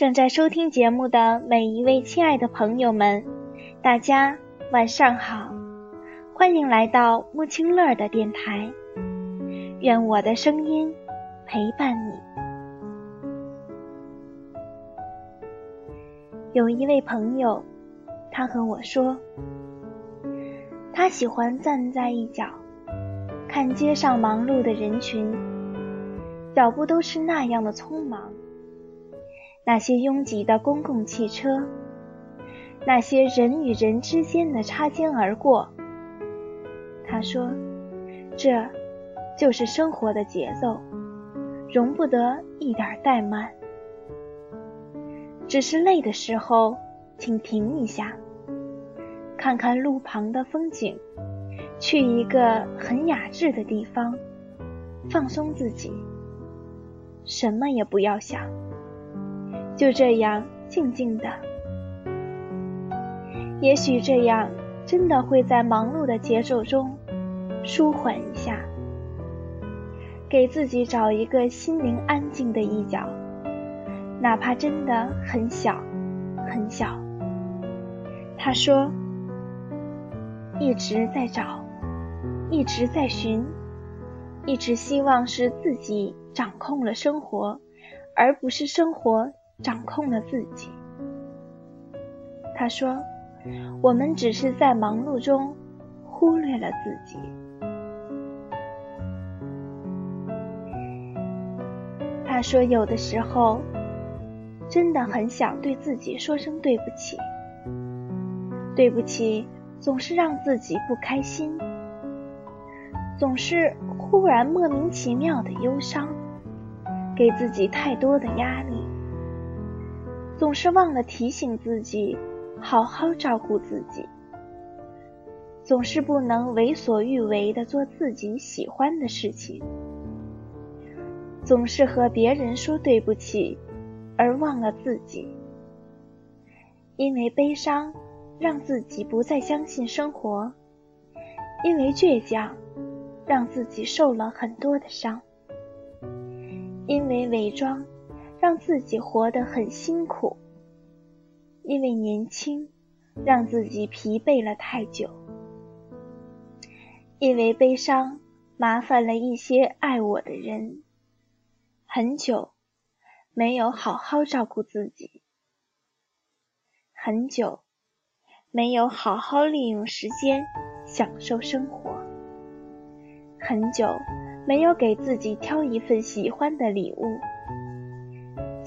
正在收听节目的每一位亲爱的朋友们，大家晚上好，欢迎来到木青乐的电台，愿我的声音陪伴你。有一位朋友，他和我说，他喜欢站在一角，看街上忙碌的人群，脚步都是那样的匆忙。那些拥挤的公共汽车，那些人与人之间的擦肩而过。他说：“这就是生活的节奏，容不得一点怠慢。只是累的时候，请停一下，看看路旁的风景，去一个很雅致的地方，放松自己，什么也不要想。”就这样静静的，也许这样真的会在忙碌的节奏中舒缓一下，给自己找一个心灵安静的一角，哪怕真的很小很小。他说，一直在找，一直在寻，一直希望是自己掌控了生活，而不是生活。掌控了自己，他说：“我们只是在忙碌中忽略了自己。”他说：“有的时候真的很想对自己说声对不起，对不起，总是让自己不开心，总是忽然莫名其妙的忧伤，给自己太多的压力。”总是忘了提醒自己好好照顾自己，总是不能为所欲为的做自己喜欢的事情，总是和别人说对不起，而忘了自己。因为悲伤，让自己不再相信生活；因为倔强，让自己受了很多的伤；因为伪装。让自己活得很辛苦，因为年轻，让自己疲惫了太久；因为悲伤，麻烦了一些爱我的人，很久没有好好照顾自己，很久没有好好利用时间享受生活，很久没有给自己挑一份喜欢的礼物。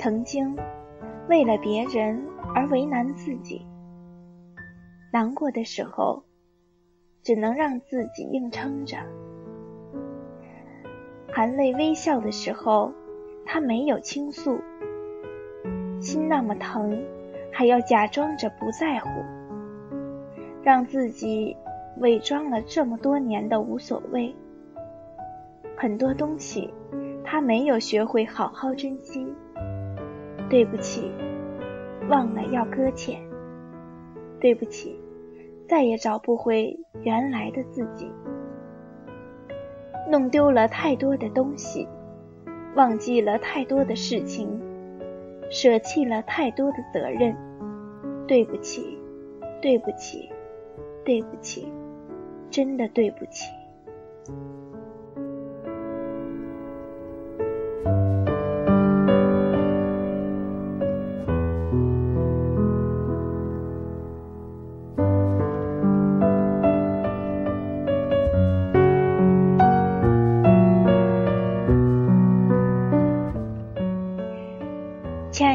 曾经为了别人而为难自己，难过的时候只能让自己硬撑着，含泪微笑的时候他没有倾诉，心那么疼还要假装着不在乎，让自己伪装了这么多年的无所谓，很多东西他没有学会好好珍惜。对不起，忘了要搁浅。对不起，再也找不回原来的自己。弄丢了太多的东西，忘记了太多的事情，舍弃了太多的责任。对不起，对不起，对不起，真的对不起。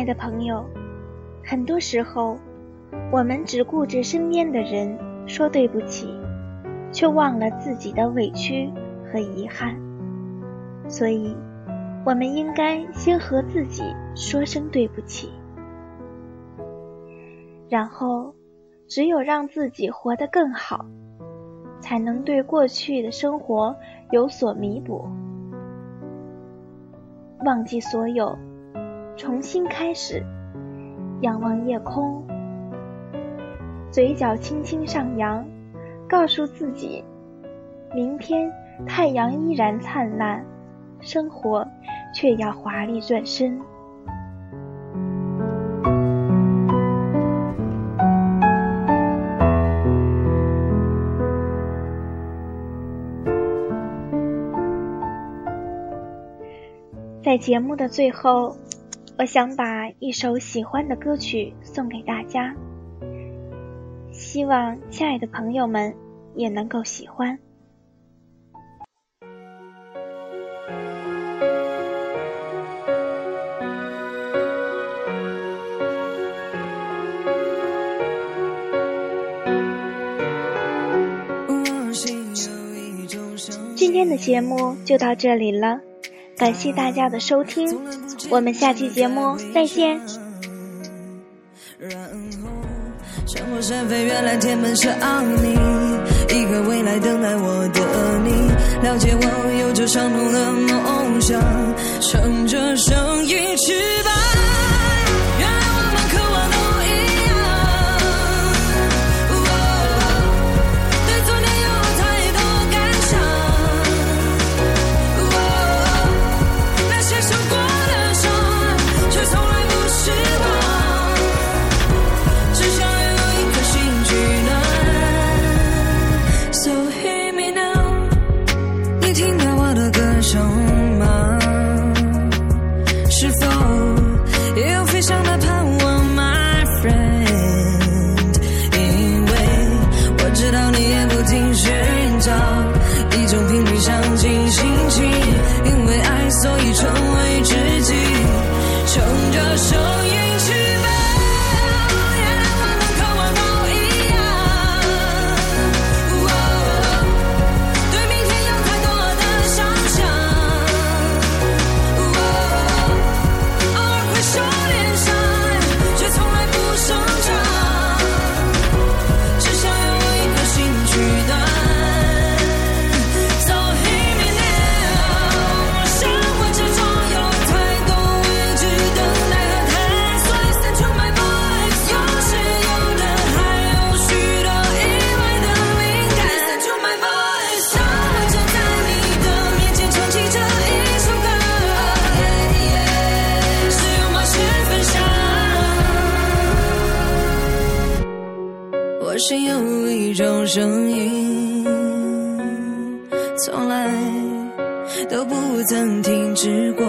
的朋友，很多时候，我们只顾着身边的人说对不起，却忘了自己的委屈和遗憾。所以，我们应该先和自己说声对不起，然后，只有让自己活得更好，才能对过去的生活有所弥补，忘记所有。重新开始。仰望夜空。嘴角轻轻上扬。告诉自己明天太阳依然灿烂。生活却要华丽转身。在节目的最后我想把一首喜欢的歌曲送给大家，希望亲爱的朋友们也能够喜欢。今天的节目就到这里了，感谢大家的收听，我们下期节目再见。山火山飞，原来天门是奥你，一个未来等待我的你，了解我有着相同的梦想，乘着声心有一种声音，从来都不曾停止过。